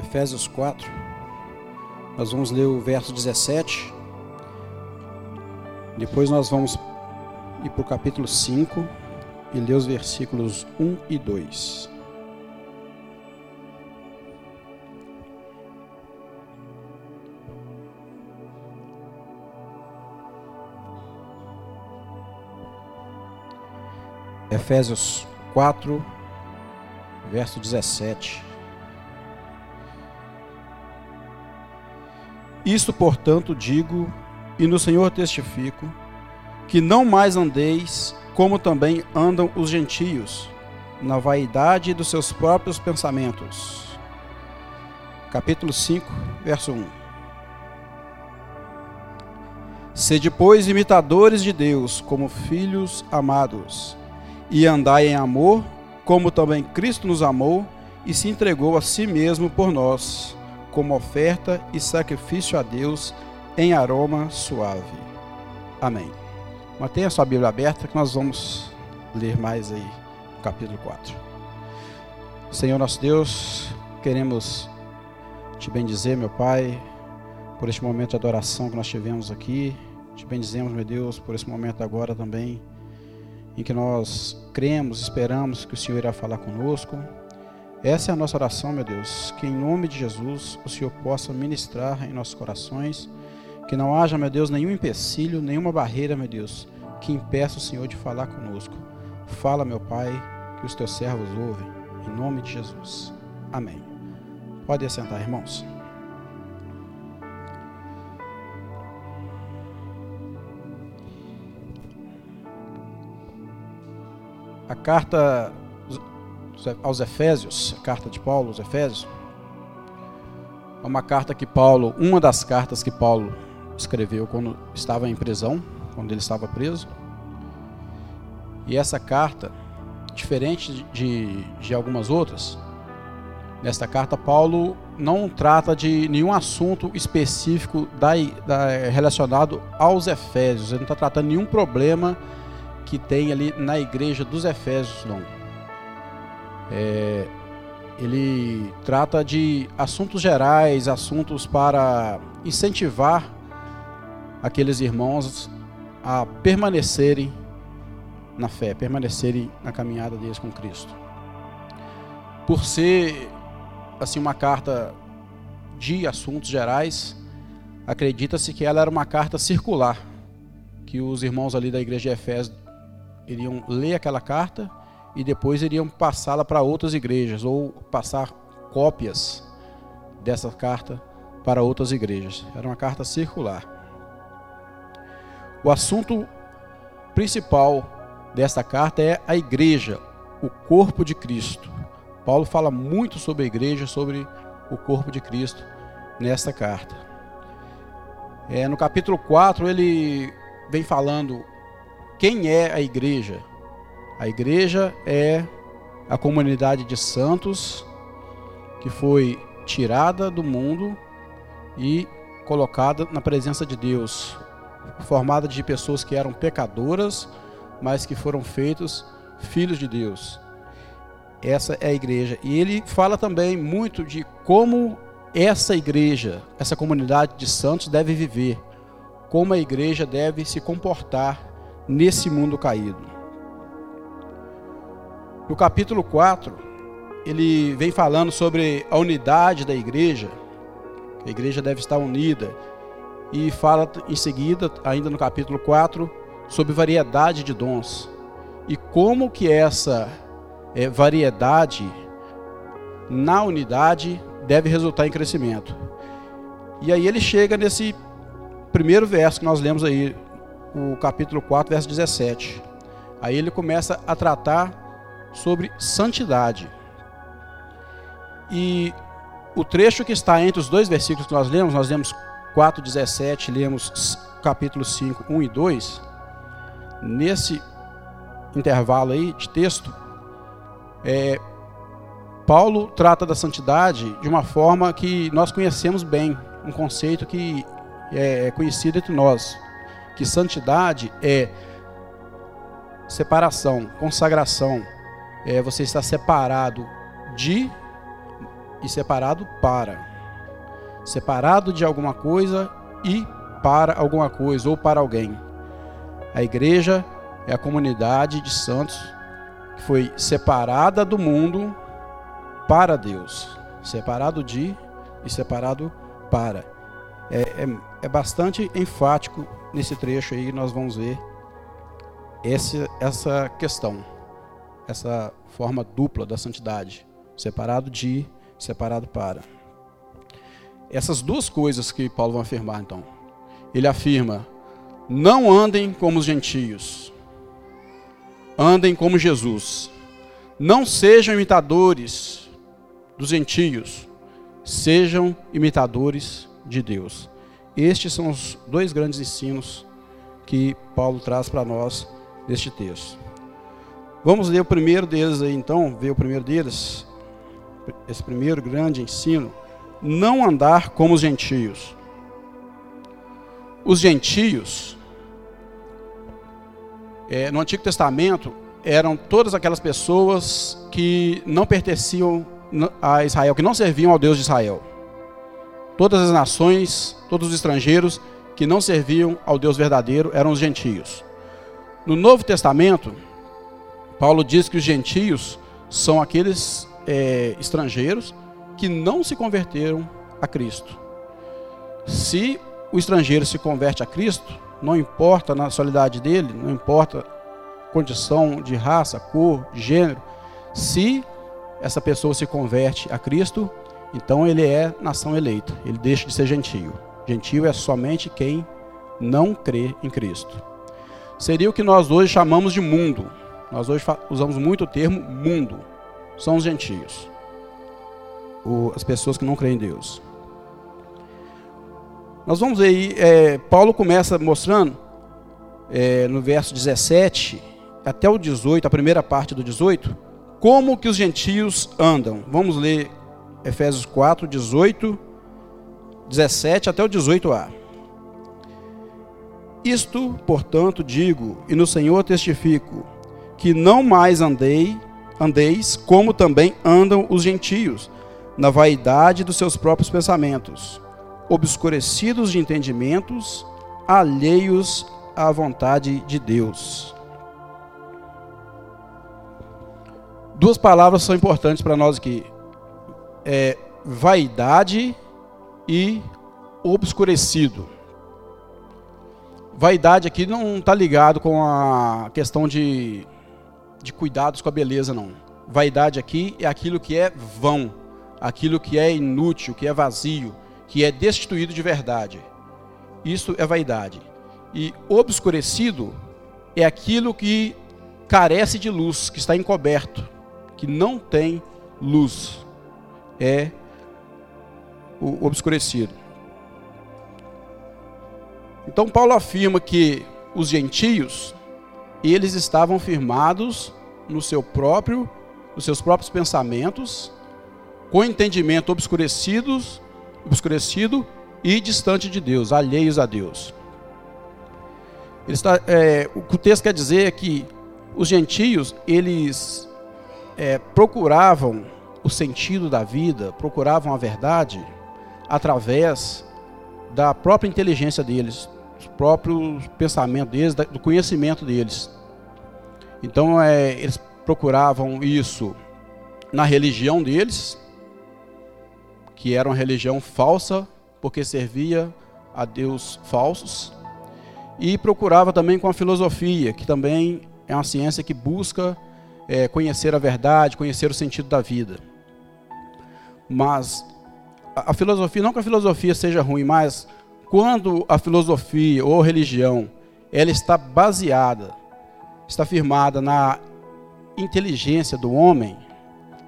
Efésios 4. Nós vamos ler o verso 17. Depois nós vamos ir para o capítulo 5 e ler os versículos 1 e 2. Efésios 4, verso 17. Isto, portanto, digo e no Senhor testifico que não mais andeis como também andam os gentios, na vaidade dos seus próprios pensamentos. Capítulo 5, verso 1. Sede, pois, imitadores de Deus, como filhos amados, e andai em amor, como também Cristo nos amou e se entregou a si mesmo por nós, como oferta e sacrifício a Deus em aroma suave. Amém. Mantenha sua Bíblia aberta que nós vamos ler mais aí capítulo 4. Senhor nosso Deus, queremos te bendizer, meu Pai, por este momento de adoração que nós tivemos aqui. Te bendizemos, meu Deus, por esse momento agora também em que nós cremos, esperamos que o Senhor irá falar conosco. Essa é a nossa oração, meu Deus, que em nome de Jesus o Senhor possa ministrar em nossos corações, que não haja, meu Deus, nenhum empecilho, nenhuma barreira, meu Deus, que impeça o Senhor de falar conosco. Fala, meu Pai, que os teus servos ouvem, em nome de Jesus. Amém. Pode assentar, irmãos. a carta aos Efésios, a carta de Paulo aos Efésios, é uma carta que Paulo, uma das cartas que Paulo escreveu quando estava em prisão, quando ele estava preso. E essa carta, diferente de, de algumas outras, nesta carta Paulo não trata de nenhum assunto específico da, da, relacionado aos Efésios, ele não está tratando nenhum problema que tem ali na igreja dos Efésios, não. É, ele trata de assuntos gerais, assuntos para incentivar aqueles irmãos a permanecerem na fé, permanecerem na caminhada deles com Cristo. Por ser assim uma carta de assuntos gerais, acredita-se que ela era uma carta circular, que os irmãos ali da igreja de Efésios iriam ler aquela carta e depois iriam passá-la para outras igrejas ou passar cópias dessa carta para outras igrejas. Era uma carta circular. O assunto principal desta carta é a igreja, o corpo de Cristo. Paulo fala muito sobre a igreja, sobre o corpo de Cristo nesta carta. É, no capítulo 4 ele vem falando quem é a igreja? A igreja é a comunidade de santos que foi tirada do mundo e colocada na presença de Deus, formada de pessoas que eram pecadoras, mas que foram feitos filhos de Deus. Essa é a igreja. E ele fala também muito de como essa igreja, essa comunidade de santos deve viver, como a igreja deve se comportar nesse mundo caído. No capítulo 4, ele vem falando sobre a unidade da igreja, a igreja deve estar unida, e fala em seguida, ainda no capítulo 4, sobre variedade de dons e como que essa é, variedade na unidade deve resultar em crescimento. E aí ele chega nesse primeiro verso que nós lemos aí, o capítulo 4, verso 17. Aí ele começa a tratar sobre santidade. E o trecho que está entre os dois versículos que nós lemos, nós lemos 4, 17, lemos capítulo 5, 1 e 2. Nesse intervalo aí de texto, é, Paulo trata da santidade de uma forma que nós conhecemos bem, um conceito que é conhecido entre nós que santidade é separação, consagração. É você estar separado de e separado para. Separado de alguma coisa e para alguma coisa ou para alguém. A igreja é a comunidade de santos que foi separada do mundo para Deus. Separado de e separado para. É, é, é bastante enfático nesse trecho aí, nós vamos ver essa questão, essa forma dupla da santidade. Separado de, separado para. Essas duas coisas que Paulo vai afirmar, então. Ele afirma: não andem como os gentios, andem como Jesus. Não sejam imitadores dos gentios, sejam imitadores de Deus. Estes são os dois grandes ensinos que Paulo traz para nós neste texto. Vamos ler o primeiro deles aí então, ver o primeiro deles, esse primeiro grande ensino não andar como os gentios. Os gentios, é, no Antigo Testamento, eram todas aquelas pessoas que não pertenciam a Israel, que não serviam ao Deus de Israel. Todas as nações, todos os estrangeiros que não serviam ao Deus verdadeiro eram os gentios. No Novo Testamento, Paulo diz que os gentios são aqueles é, estrangeiros que não se converteram a Cristo. Se o estrangeiro se converte a Cristo, não importa a nacionalidade dele, não importa condição de raça, cor, gênero, se essa pessoa se converte a Cristo, então ele é nação eleita, ele deixa de ser gentio. Gentio é somente quem não crê em Cristo. Seria o que nós hoje chamamos de mundo. Nós hoje usamos muito o termo mundo. São os gentios o, as pessoas que não creem em Deus. Nós vamos ver aí, é, Paulo começa mostrando, é, no verso 17 até o 18, a primeira parte do 18, como que os gentios andam. Vamos ler Efésios 4, 18, 17 até o 18a. Isto, portanto, digo, e no Senhor testifico, que não mais andei, andeis como também andam os gentios, na vaidade dos seus próprios pensamentos, obscurecidos de entendimentos, alheios à vontade de Deus. Duas palavras são importantes para nós aqui: é vaidade e obscurecido. Vaidade aqui não está ligado com a questão de, de cuidados com a beleza, não. Vaidade aqui é aquilo que é vão, aquilo que é inútil, que é vazio, que é destituído de verdade. Isso é vaidade. E obscurecido é aquilo que carece de luz, que está encoberto, que não tem luz. É o obscurecido. Então Paulo afirma que os gentios, eles estavam firmados no seu próprio, nos seus próprios pensamentos, com entendimento obscurecidos, obscurecido e distante de Deus, alheios a Deus. Ele está, é, o que o texto quer dizer é que os gentios, eles é, procuravam o sentido da vida, procuravam a verdade através da própria inteligência deles, próprio pensamento deles, do conhecimento deles. Então, é, eles procuravam isso na religião deles, que era uma religião falsa, porque servia a Deus falsos, e procurava também com a filosofia, que também é uma ciência que busca é, conhecer a verdade, conhecer o sentido da vida. Mas a, a filosofia, não que a filosofia seja ruim, mas quando a filosofia ou religião ela está baseada, está firmada na inteligência do homem,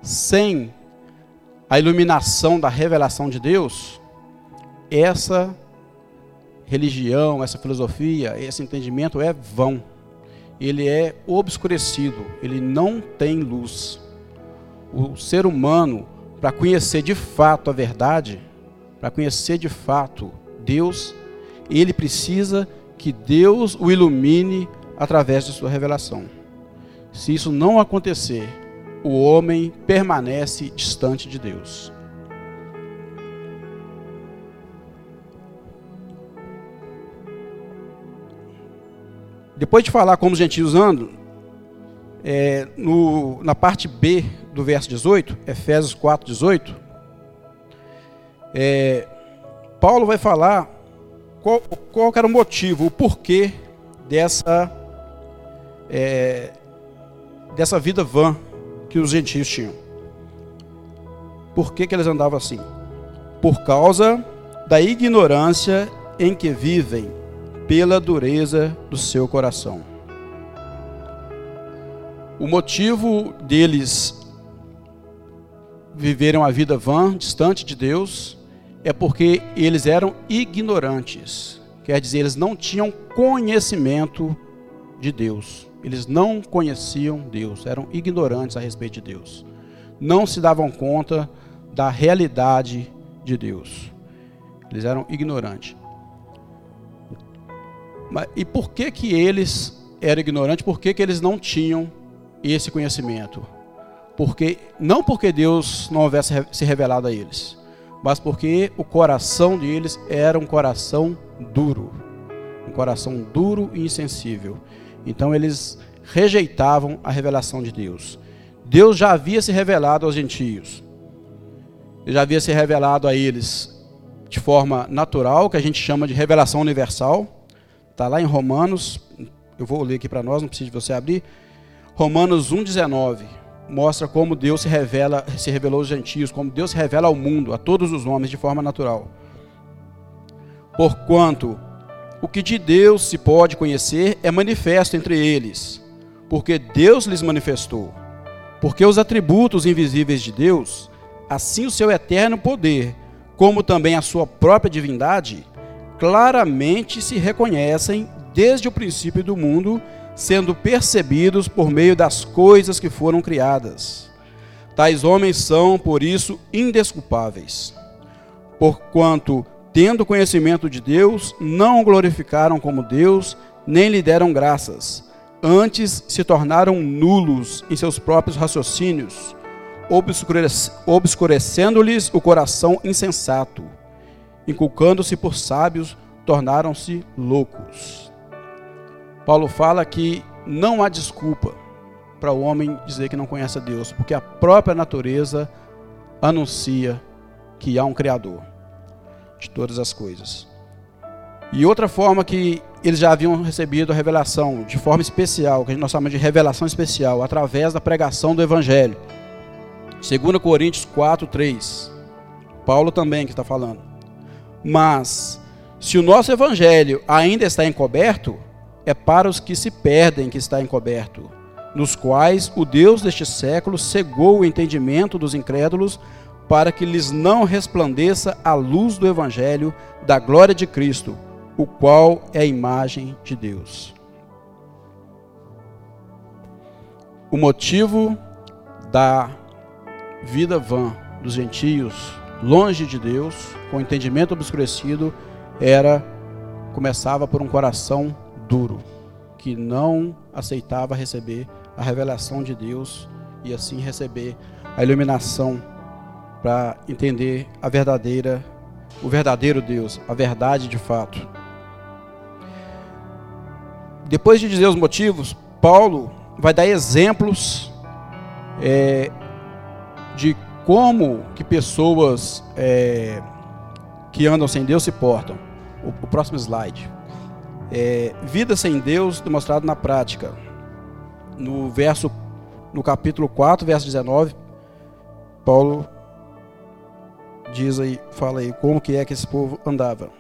sem a iluminação da revelação de Deus, essa religião, essa filosofia, esse entendimento é vão. Ele é obscurecido, ele não tem luz. O ser humano, para conhecer de fato a verdade, para conhecer de fato Deus, ele precisa que Deus o ilumine através de sua revelação. Se isso não acontecer, o homem permanece distante de Deus. Depois de falar como os gentios andam, é, no, na parte B do verso 18, Efésios 4, 18, é, Paulo vai falar qual, qual era o motivo, o porquê dessa, é, dessa vida vã que os gentios tinham. Por que, que eles andavam assim? Por causa da ignorância em que vivem, pela dureza do seu coração. O motivo deles viveram a vida vã, distante de Deus, é porque eles eram ignorantes. Quer dizer, eles não tinham conhecimento de Deus. Eles não conheciam Deus, eram ignorantes a respeito de Deus. Não se davam conta da realidade de Deus. Eles eram ignorantes. E por que que eles eram ignorantes? Por que, que eles não tinham esse conhecimento? Porque não porque Deus não houvesse se revelado a eles, mas porque o coração deles era um coração duro, um coração duro e insensível. Então eles rejeitavam a revelação de Deus. Deus já havia se revelado aos gentios. Ele já havia se revelado a eles de forma natural, que a gente chama de revelação universal. Está lá em Romanos, eu vou ler aqui para nós, não precisa de você abrir. Romanos 1,19 mostra como Deus se revela, se revelou aos gentios, como Deus se revela ao mundo, a todos os homens de forma natural. Porquanto o que de Deus se pode conhecer é manifesto entre eles, porque Deus lhes manifestou. Porque os atributos invisíveis de Deus, assim o seu eterno poder, como também a sua própria divindade, claramente se reconhecem desde o princípio do mundo sendo percebidos por meio das coisas que foram criadas. Tais homens são, por isso, indesculpáveis, porquanto, tendo conhecimento de Deus, não o glorificaram como Deus, nem lhe deram graças, antes se tornaram nulos em seus próprios raciocínios, obscurecendo-lhes o coração insensato, inculcando-se por sábios, tornaram-se loucos. Paulo fala que não há desculpa para o homem dizer que não conhece a Deus, porque a própria natureza anuncia que há um Criador de todas as coisas. E outra forma que eles já haviam recebido a revelação de forma especial, que nós chamamos de revelação especial, através da pregação do Evangelho. 2 Coríntios 4, 3. Paulo também que está falando. Mas, se o nosso Evangelho ainda está encoberto, é para os que se perdem que está encoberto, nos quais o Deus deste século cegou o entendimento dos incrédulos, para que lhes não resplandeça a luz do Evangelho da glória de Cristo, o qual é a imagem de Deus. O motivo da vida vã dos gentios, longe de Deus, com entendimento obscurecido, era começava por um coração duro, que não aceitava receber a revelação de Deus e assim receber a iluminação para entender a verdadeira, o verdadeiro Deus, a verdade de fato. Depois de dizer os motivos, Paulo vai dar exemplos é, de como que pessoas é, que andam sem Deus se portam. O, o próximo slide. É, vida sem Deus demonstrado na prática. No verso, no capítulo 4, verso 19, Paulo diz aí, fala aí como que é que esse povo andava.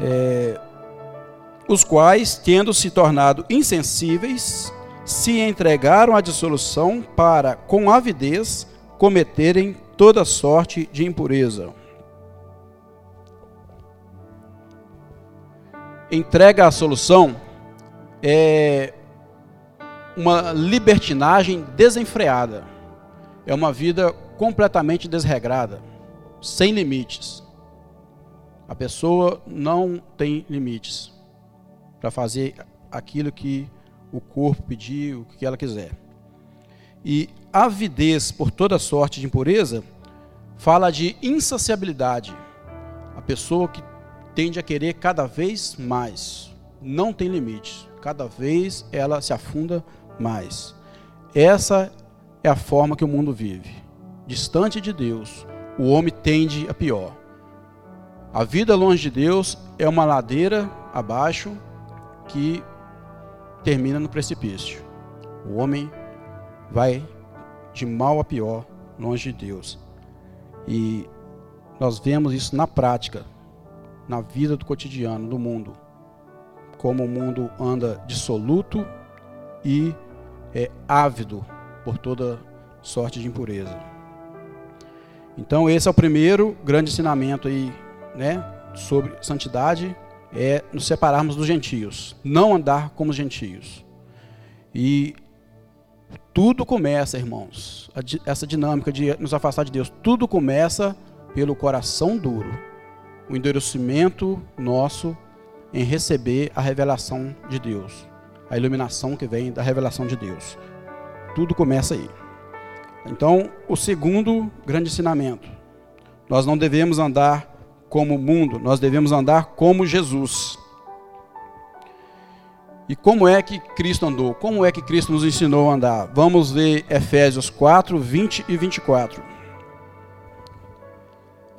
É, os quais, tendo se tornado insensíveis, se entregaram à dissolução para, com avidez, cometerem toda sorte de impureza. Entrega a solução é uma libertinagem desenfreada. É uma vida completamente desregrada, sem limites. A pessoa não tem limites para fazer aquilo que o corpo pedir, o que ela quiser. E avidez por toda sorte de impureza fala de insaciabilidade. A pessoa que tende a querer cada vez mais, não tem limites. Cada vez ela se afunda mais. Essa é a forma que o mundo vive. Distante de Deus, o homem tende a pior. A vida longe de Deus é uma ladeira abaixo que termina no precipício. O homem vai de mal a pior longe de Deus. E nós vemos isso na prática, na vida do cotidiano do mundo. Como o mundo anda dissoluto e é ávido por toda sorte de impureza. Então esse é o primeiro grande ensinamento aí, né, sobre santidade, é nos separarmos dos gentios, não andar como os gentios. E tudo começa, irmãos, essa dinâmica de nos afastar de Deus, tudo começa pelo coração duro, o endurecimento nosso em receber a revelação de Deus, a iluminação que vem da revelação de Deus. Tudo começa aí. Então, o segundo grande ensinamento: nós não devemos andar como o mundo, nós devemos andar como Jesus. E como é que Cristo andou? Como é que Cristo nos ensinou a andar? Vamos ver Efésios 4, 20 e 24.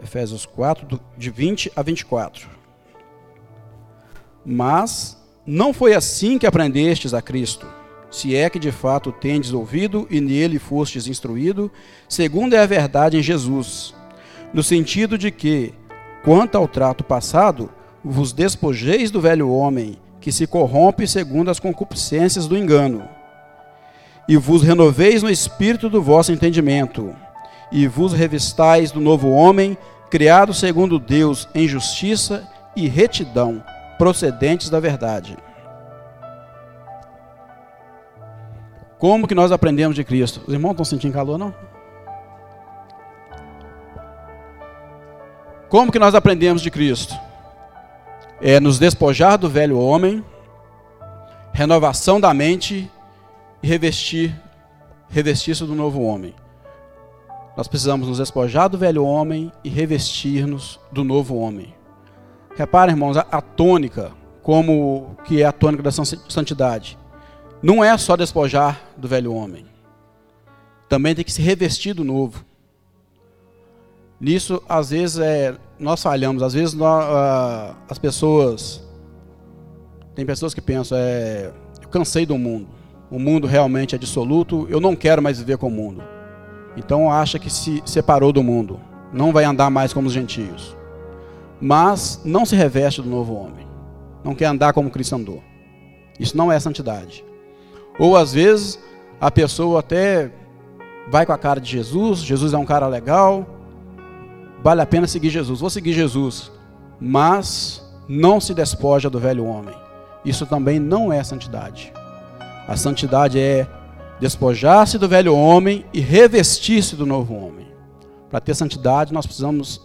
Efésios 4, de 20 a 24. Mas não foi assim que aprendestes a Cristo, se é que de fato tendes ouvido e nele fostes instruído, segundo é a verdade em Jesus, no sentido de que, quanto ao trato passado, vos despojeis do velho homem, que se corrompe segundo as concupiscências do engano, e vos renoveis no espírito do vosso entendimento e vos revistais do novo homem, criado segundo Deus em justiça e retidão, procedentes da verdade. Como que nós aprendemos de Cristo? Os irmãos estão sentindo calor, não? Como que nós aprendemos de Cristo? É nos despojar do velho homem, renovação da mente e revestir, revestir-se do novo homem. Nós precisamos nos despojar do velho homem e revestir-nos do novo homem. Reparem, irmãos, a, tônica, como que é a tônica da santidade. Não é só despojar do velho homem. Também tem que se revestir do novo. Nisso, às vezes, é, nós falhamos. Às vezes, nós, uh, as pessoas. Tem pessoas que pensam, é, eu cansei do mundo. O mundo realmente é dissoluto. Eu não quero mais viver com o mundo. Então acha que se separou do mundo, não vai andar mais como os gentios. Mas não se reveste do novo homem. Não quer andar como Cristo andou. Isso não é santidade. Ou às vezes a pessoa até vai com a cara de Jesus, Jesus é um cara legal, vale a pena seguir Jesus. Vou seguir Jesus, mas não se despoja do velho homem. Isso também não é santidade. A santidade é despojar-se do velho homem e revestir-se do novo homem. Para ter santidade, nós precisamos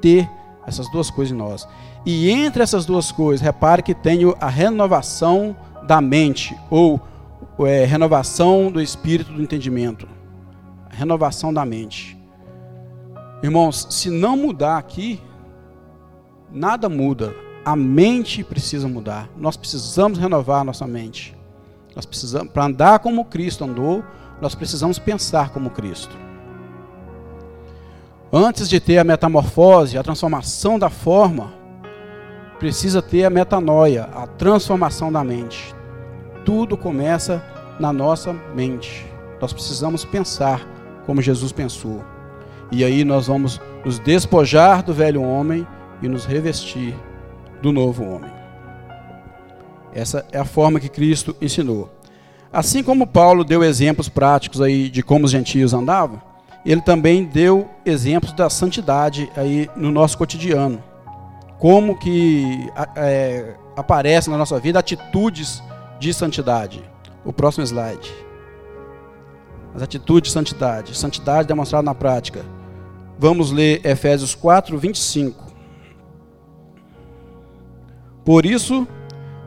ter essas duas coisas em nós. E entre essas duas coisas, repare que tenho a renovação da mente, ou é, renovação do espírito do entendimento. Renovação da mente. Irmãos, se não mudar aqui, nada muda. A mente precisa mudar. Nós precisamos renovar a nossa mente. Nós precisamos, para andar como Cristo andou, nós precisamos pensar como Cristo. Antes de ter a metamorfose, a transformação da forma, precisa ter a metanoia, a transformação da mente. Tudo começa na nossa mente. Nós precisamos pensar como Jesus pensou. E aí nós vamos nos despojar do velho homem e nos revestir do novo homem. Essa é a forma que Cristo ensinou. Assim como Paulo deu exemplos práticos aí de como os gentios andavam, ele também deu exemplos da santidade aí no nosso cotidiano. Como que é, aparecem na nossa vida atitudes de santidade. O próximo slide. As atitudes de santidade. Santidade demonstrada na prática. Vamos ler Efésios 4, 25. Por isso,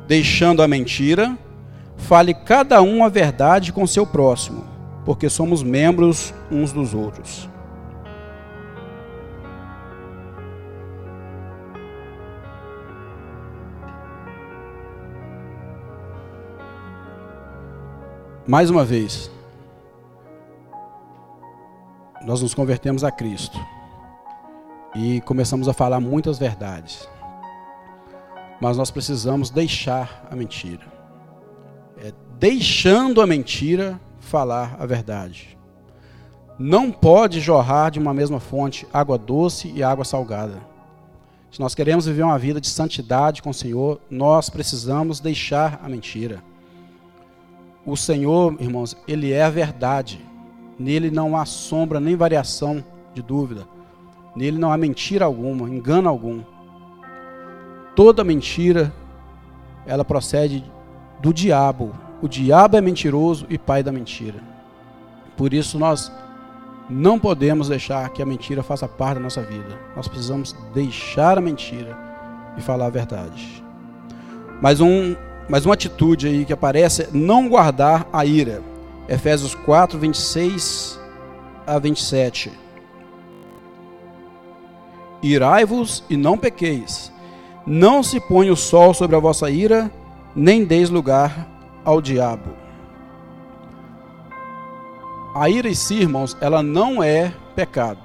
deixando a mentira, fale cada um a verdade com seu próximo, porque somos membros uns dos outros. Mais uma vez, nós nos convertemos a Cristo e começamos a falar muitas verdades. Mas nós precisamos deixar a mentira. É deixando a mentira falar a verdade. Não pode jorrar de uma mesma fonte água doce e água salgada. Se nós queremos viver uma vida de santidade com o Senhor, nós precisamos deixar a mentira. O Senhor, irmãos, Ele é a verdade. Nele não há sombra nem variação de dúvida. Nele não há mentira alguma, engano algum. Toda mentira, ela procede do diabo. O diabo é mentiroso e pai da mentira. Por isso nós não podemos deixar que a mentira faça parte da nossa vida. Nós precisamos deixar a mentira e falar a verdade. Mas um mas uma atitude aí que aparece é não guardar a ira. Efésios 4, 26 a 27. Irai-vos e não pequeis. Não se ponha o sol sobre a vossa ira, nem deis lugar ao diabo. A ira em si, irmãos, ela não é pecado.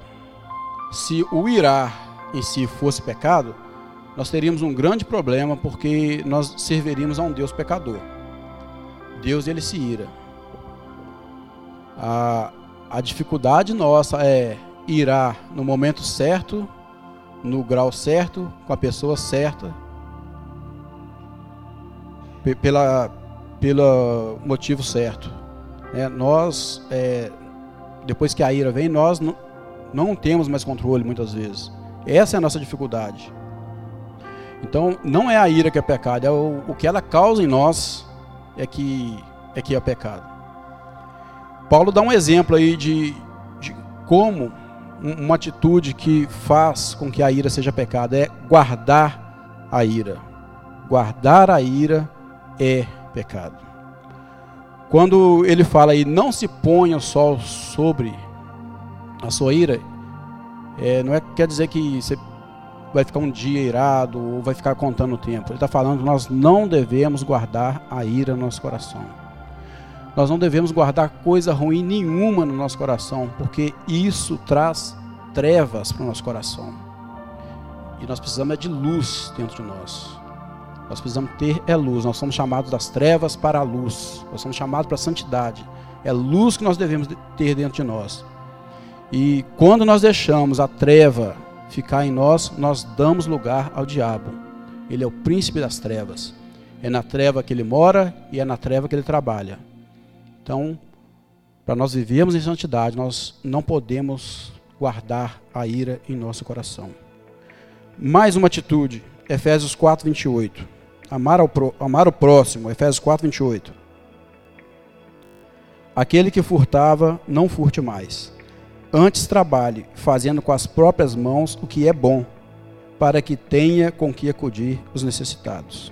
Se o irar em si fosse pecado, nós teríamos um grande problema porque nós serviríamos a um Deus pecador. Deus ele se ira. A, a dificuldade nossa é irar no momento certo, no grau certo, com a pessoa certa, pela, pelo motivo certo. É, nós, é, depois que a ira vem, nós não, não temos mais controle muitas vezes. Essa é a nossa dificuldade. Então, não é a ira que é pecado, é o, o que ela causa em nós é que é que é pecado. Paulo dá um exemplo aí de, de como uma atitude que faz com que a ira seja pecado é guardar a ira. Guardar a ira é pecado. Quando ele fala aí, não se ponha o sol sobre a sua ira, é, não é quer dizer que você vai ficar um dia irado ou vai ficar contando o tempo. Ele está falando que nós não devemos guardar a ira no nosso coração. Nós não devemos guardar coisa ruim nenhuma no nosso coração, porque isso traz trevas para o nosso coração. E nós precisamos é de luz dentro de nós. Nós precisamos ter é luz. Nós somos chamados das trevas para a luz. Nós somos chamados para a santidade. É luz que nós devemos ter dentro de nós. E quando nós deixamos a treva ficar em nós, nós damos lugar ao diabo. Ele é o príncipe das trevas. É na treva que ele mora e é na treva que ele trabalha. Então, para nós vivermos em santidade, nós não podemos guardar a ira em nosso coração. Mais uma atitude, Efésios 4, 28. Amar, ao pro, amar o próximo, Efésios 4, 28. Aquele que furtava, não furte mais Antes trabalhe, fazendo com as próprias mãos o que é bom, para que tenha com que acudir os necessitados.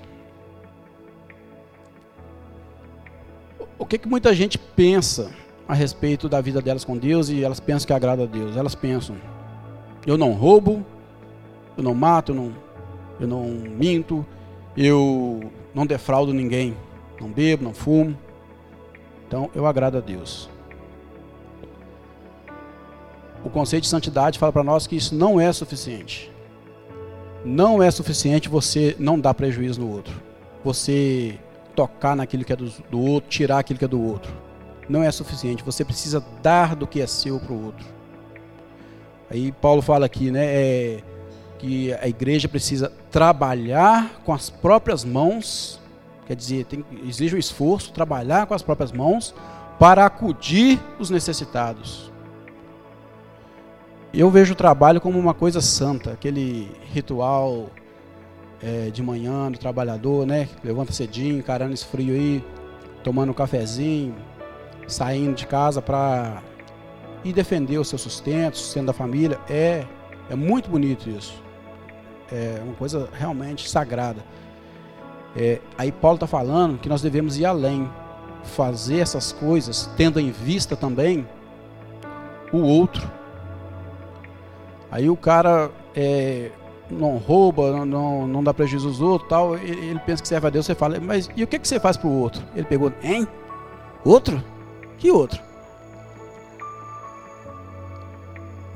O que, que muita gente pensa a respeito da vida delas com Deus e elas pensam que agrada a Deus? Elas pensam: eu não roubo, eu não mato, eu não, eu não minto, eu não defraudo ninguém, não bebo, não fumo. Então eu agrado a Deus o conceito de santidade fala para nós que isso não é suficiente. Não é suficiente você não dar prejuízo no outro. Você tocar naquilo que é do, do outro, tirar aquilo que é do outro. Não é suficiente. Você precisa dar do que é seu para o outro. Aí Paulo fala aqui, né, é, que a igreja precisa trabalhar com as próprias mãos, quer dizer, tem, exige um esforço, trabalhar com as próprias mãos para acudir os necessitados. Eu vejo o trabalho como uma coisa santa, aquele ritual é, de manhã do trabalhador, né? Levanta cedinho, encarando esse frio aí, tomando um cafezinho, saindo de casa para ir defender o seu sustento, o sustento da família. É, é muito bonito isso. É uma coisa realmente sagrada. É, aí Paulo está falando que nós devemos ir além, fazer essas coisas, tendo em vista também o outro Aí o cara é, não rouba, não, não dá prejuízo aos outros, tal, ele, ele pensa que serve a Deus, você fala, mas e o que, que você faz pro outro? Ele pegou, hein? Outro? Que outro?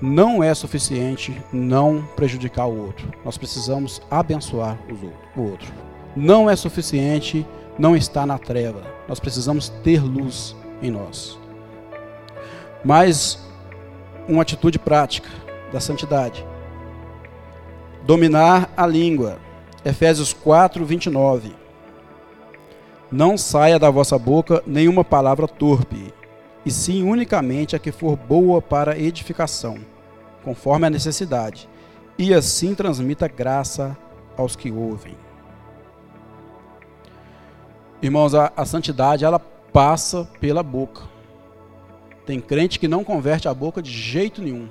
Não é suficiente não prejudicar o outro. Nós precisamos abençoar o outro. Não é suficiente não estar na treva. Nós precisamos ter luz em nós. Mas uma atitude prática da santidade. Dominar a língua. Efésios 4, 29. Não saia da vossa boca nenhuma palavra torpe, e sim unicamente a que for boa para edificação, conforme a necessidade, e assim transmita graça aos que ouvem. Irmãos, a, a santidade ela passa pela boca. Tem crente que não converte a boca de jeito nenhum.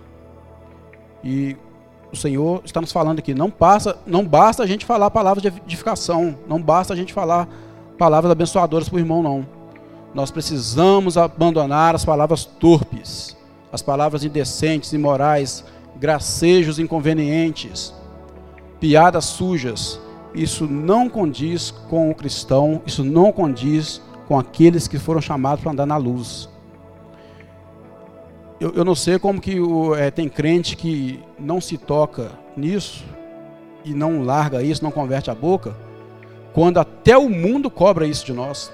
E o Senhor está nos falando aqui, não passa, não basta a gente falar palavras de edificação, não basta a gente falar palavras abençoadoras para o irmão, não. Nós precisamos abandonar as palavras torpes, as palavras indecentes, imorais, gracejos inconvenientes, piadas sujas. Isso não condiz com o cristão, isso não condiz com aqueles que foram chamados para andar na luz. Eu, eu não sei como que o, é, tem crente que não se toca nisso e não larga isso, não converte a boca, quando até o mundo cobra isso de nós.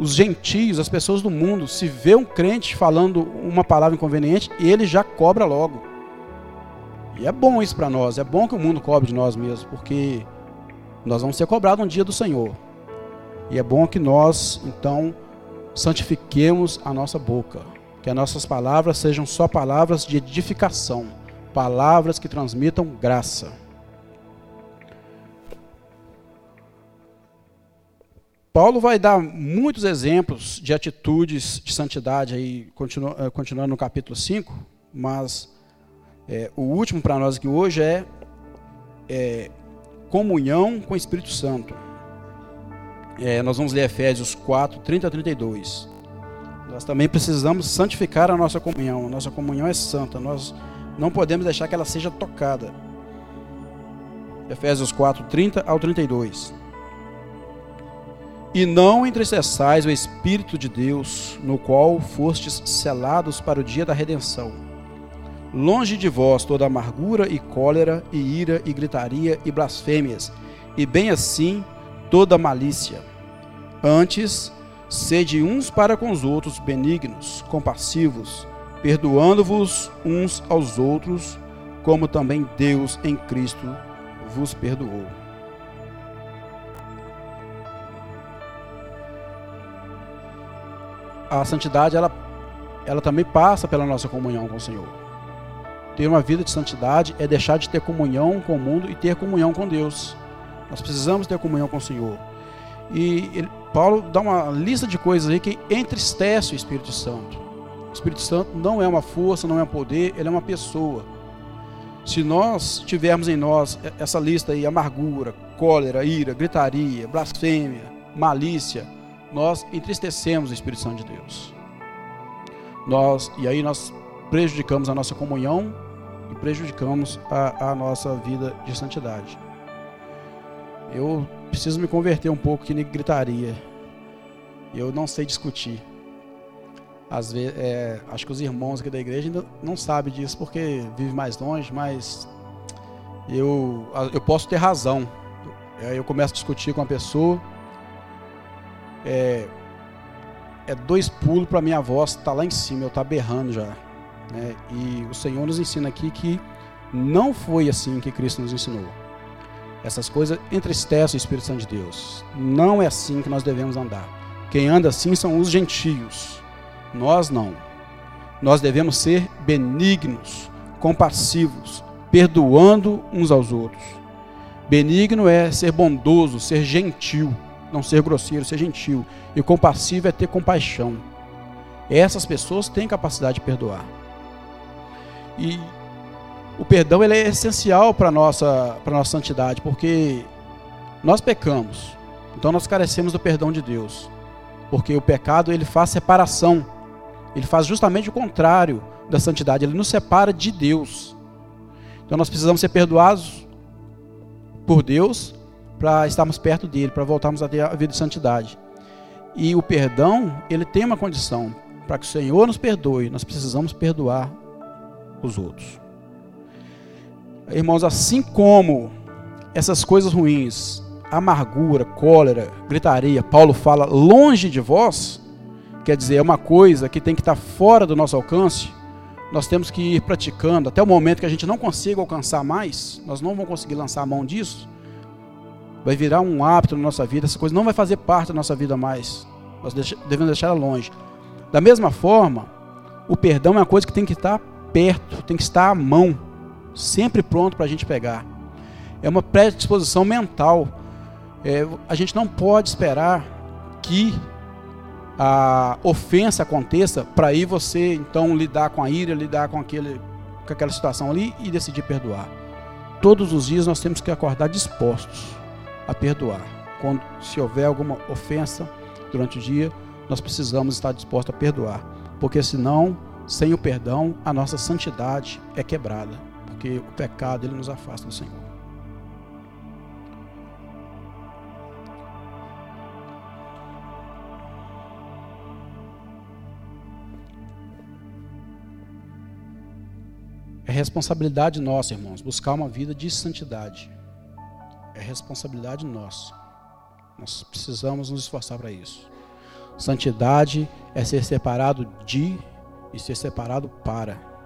Os gentios, as pessoas do mundo, se vê um crente falando uma palavra inconveniente, ele já cobra logo. E é bom isso para nós, é bom que o mundo cobre de nós mesmos, porque nós vamos ser cobrados um dia do Senhor. E é bom que nós, então, santifiquemos a nossa boca, que as nossas palavras sejam só palavras de edificação, palavras que transmitam graça. Paulo vai dar muitos exemplos de atitudes de santidade aí, continu, eh, continuando no capítulo 5, mas é, o último para nós aqui hoje é, é, comunhão com o Espírito Santo. É, nós vamos ler Efésios 4, 30 a 32. Nós também precisamos santificar a nossa comunhão. A nossa comunhão é santa. Nós não podemos deixar que ela seja tocada. Efésios 4, 30 ao 32. E não entristeçais o Espírito de Deus, no qual fostes selados para o dia da redenção. Longe de vós toda amargura e cólera, e ira, e gritaria, e blasfêmias, e bem assim toda malícia. Antes, sede uns para com os outros benignos, compassivos, perdoando-vos uns aos outros, como também Deus em Cristo vos perdoou. a santidade ela, ela também passa pela nossa comunhão com o Senhor. Ter uma vida de santidade é deixar de ter comunhão com o mundo e ter comunhão com Deus. Nós precisamos ter comunhão com o Senhor. E ele, Paulo dá uma lista de coisas aí que entristece o Espírito Santo. O Espírito Santo não é uma força, não é um poder, ele é uma pessoa. Se nós tivermos em nós essa lista aí, amargura, cólera, ira, gritaria, blasfêmia, malícia, nós entristecemos o Espírito Santo de Deus. Nós, e aí nós prejudicamos a nossa comunhão e prejudicamos a, a nossa vida de santidade. Eu preciso me converter um pouco que nem gritaria. Eu não sei discutir. Às vezes, é, acho que os irmãos aqui da igreja ainda não sabem disso porque vivem mais longe, mas eu, eu posso ter razão. Eu começo a discutir com a pessoa é, é dois pulos para minha voz estar tá lá em cima, eu estar tá berrando já. Né? E o Senhor nos ensina aqui que não foi assim que Cristo nos ensinou. Essas coisas entristecem o Espírito Santo de Deus. Não é assim que nós devemos andar. Quem anda assim são os gentios. Nós não. Nós devemos ser benignos, compassivos, perdoando uns aos outros. Benigno é ser bondoso, ser gentil não ser grosseiro, ser gentil. E compassivo é ter compaixão. Essas pessoas têm capacidade de perdoar. E o perdão ele é essencial para a nossa, nossa santidade, porque nós pecamos. Então nós carecemos do perdão de Deus. Porque o pecado ele faz separação. Ele faz justamente o contrário da santidade. Ele nos separa de Deus. Então nós precisamos ser perdoados por Deus para estarmos perto dele, para voltarmos a ter a vida de santidade. E o perdão, ele tem uma condição. Para que o Senhor nos perdoe, nós precisamos perdoar os outros. Irmãos, assim como essas coisas ruins, amargura, cólera, gritaria, Paulo fala longe de vós, quer dizer, é uma coisa que tem que estar fora do nosso alcance, nós temos que ir praticando até o momento que a gente não consiga alcançar mais, nós não vamos conseguir lançar a mão disso, vai virar um hábito na nossa vida, essa coisa não vai fazer parte da nossa vida mais. Nós devemos deixar ela longe. Da mesma forma, o perdão é uma coisa que tem que estar perto, tem que estar à mão, sempre pronto para a gente pegar. É uma predisposição mental. É, a gente não pode esperar que a ofensa aconteça para aí você então lidar com a ira, lidar com, aquele, com aquela situação ali e decidir perdoar. Todos os dias nós temos que acordar dispostos a perdoar. Quando se houver alguma ofensa durante o dia, nós precisamos estar dispostos a perdoar, porque senão, sem o perdão, a nossa santidade é quebrada, porque o pecado ele nos afasta do Senhor. É responsabilidade nossa, irmãos, buscar uma vida de santidade. É responsabilidade nossa. Nós precisamos nos esforçar para isso. Santidade é ser separado de e ser separado para.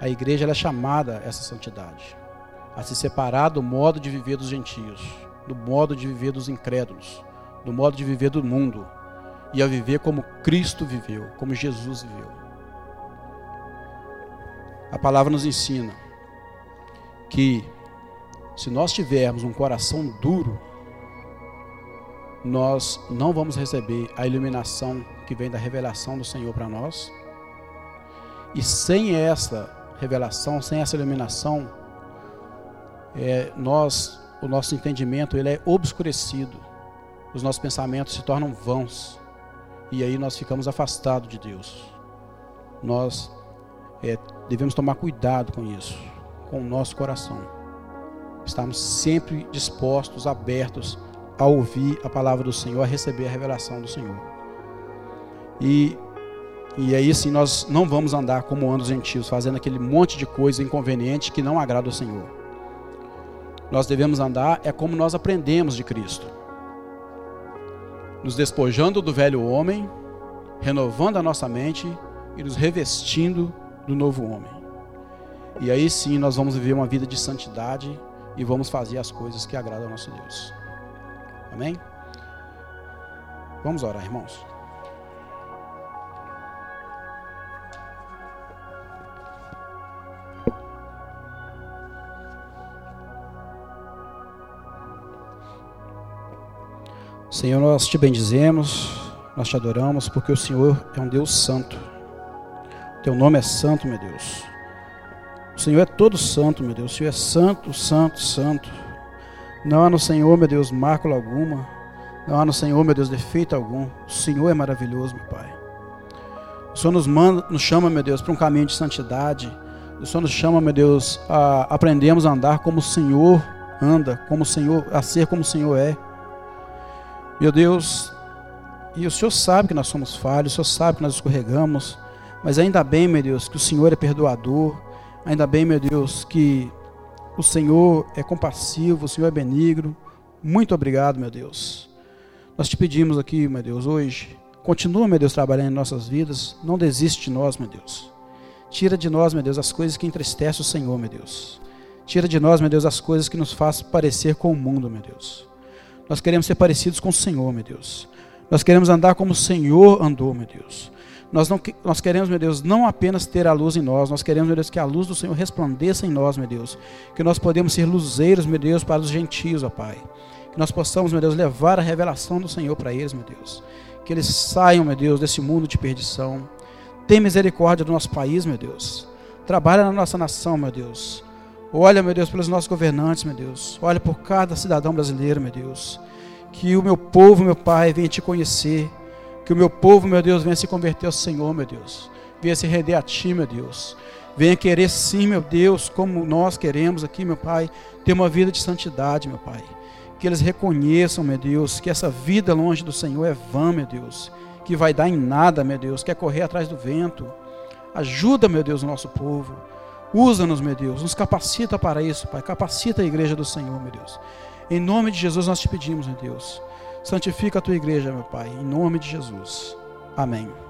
A igreja é chamada a essa santidade, a se separar do modo de viver dos gentios, do modo de viver dos incrédulos, do modo de viver do mundo e a viver como Cristo viveu, como Jesus viveu. A palavra nos ensina que se nós tivermos um coração duro, nós não vamos receber a iluminação que vem da revelação do Senhor para nós. E sem essa revelação, sem essa iluminação, é, nós, o nosso entendimento ele é obscurecido, os nossos pensamentos se tornam vãos e aí nós ficamos afastados de Deus. Nós é, devemos tomar cuidado com isso, com o nosso coração estarmos sempre dispostos, abertos a ouvir a palavra do Senhor, a receber a revelação do Senhor. E, e aí sim nós não vamos andar como andam os gentios, fazendo aquele monte de coisa inconveniente que não agrada ao Senhor. Nós devemos andar é como nós aprendemos de Cristo. Nos despojando do velho homem, renovando a nossa mente e nos revestindo do novo homem. E aí sim nós vamos viver uma vida de santidade e vamos fazer as coisas que agradam ao nosso Deus. Amém? Vamos orar, irmãos. Senhor, nós te bendizemos, nós te adoramos, porque o Senhor é um Deus santo. Teu nome é santo, meu Deus. O Senhor é todo santo, meu Deus. O Senhor é santo, santo, santo. Não há no Senhor, meu Deus, mácula alguma. Não há no Senhor, meu Deus, defeito algum. O Senhor é maravilhoso, meu Pai. O Senhor nos manda, nos chama, meu Deus, para um caminho de santidade. O Senhor nos chama, meu Deus, a aprendermos a andar como o Senhor anda, como o Senhor, a ser como o Senhor é. Meu Deus, e o Senhor sabe que nós somos falhos, o Senhor sabe que nós escorregamos, mas ainda bem, meu Deus, que o Senhor é perdoador, Ainda bem, meu Deus, que o Senhor é compassivo, o Senhor é benigno. Muito obrigado, meu Deus. Nós te pedimos aqui, meu Deus, hoje. Continua, meu Deus, trabalhando em nossas vidas. Não desiste de nós, meu Deus. Tira de nós, meu Deus, as coisas que entristecem o Senhor, meu Deus. Tira de nós, meu Deus, as coisas que nos fazem parecer com o mundo, meu Deus. Nós queremos ser parecidos com o Senhor, meu Deus. Nós queremos andar como o Senhor andou, meu Deus. Nós, não, nós queremos, meu Deus, não apenas ter a luz em nós, nós queremos, meu Deus, que a luz do Senhor resplandeça em nós, meu Deus. Que nós podemos ser luzeiros, meu Deus, para os gentios, ó Pai. Que nós possamos, meu Deus, levar a revelação do Senhor para eles, meu Deus. Que eles saiam, meu Deus, desse mundo de perdição. Tem misericórdia do nosso país, meu Deus. Trabalha na nossa nação, meu Deus. Olha, meu Deus, pelos nossos governantes, meu Deus. Olha por cada cidadão brasileiro, meu Deus. Que o meu povo, meu Pai, venha te conhecer que o meu povo, meu Deus, venha se converter ao Senhor, meu Deus. Venha se render a Ti, meu Deus. Venha querer sim, meu Deus, como nós queremos aqui, meu Pai, ter uma vida de santidade, meu Pai. Que eles reconheçam, meu Deus, que essa vida longe do Senhor é vã, meu Deus. Que vai dar em nada, meu Deus, que correr atrás do vento. Ajuda, meu Deus, o nosso povo. Usa-nos, meu Deus. Nos capacita para isso, Pai. Capacita a igreja do Senhor, meu Deus. Em nome de Jesus nós te pedimos, meu Deus. Santifica a tua igreja, meu Pai. Em nome de Jesus. Amém.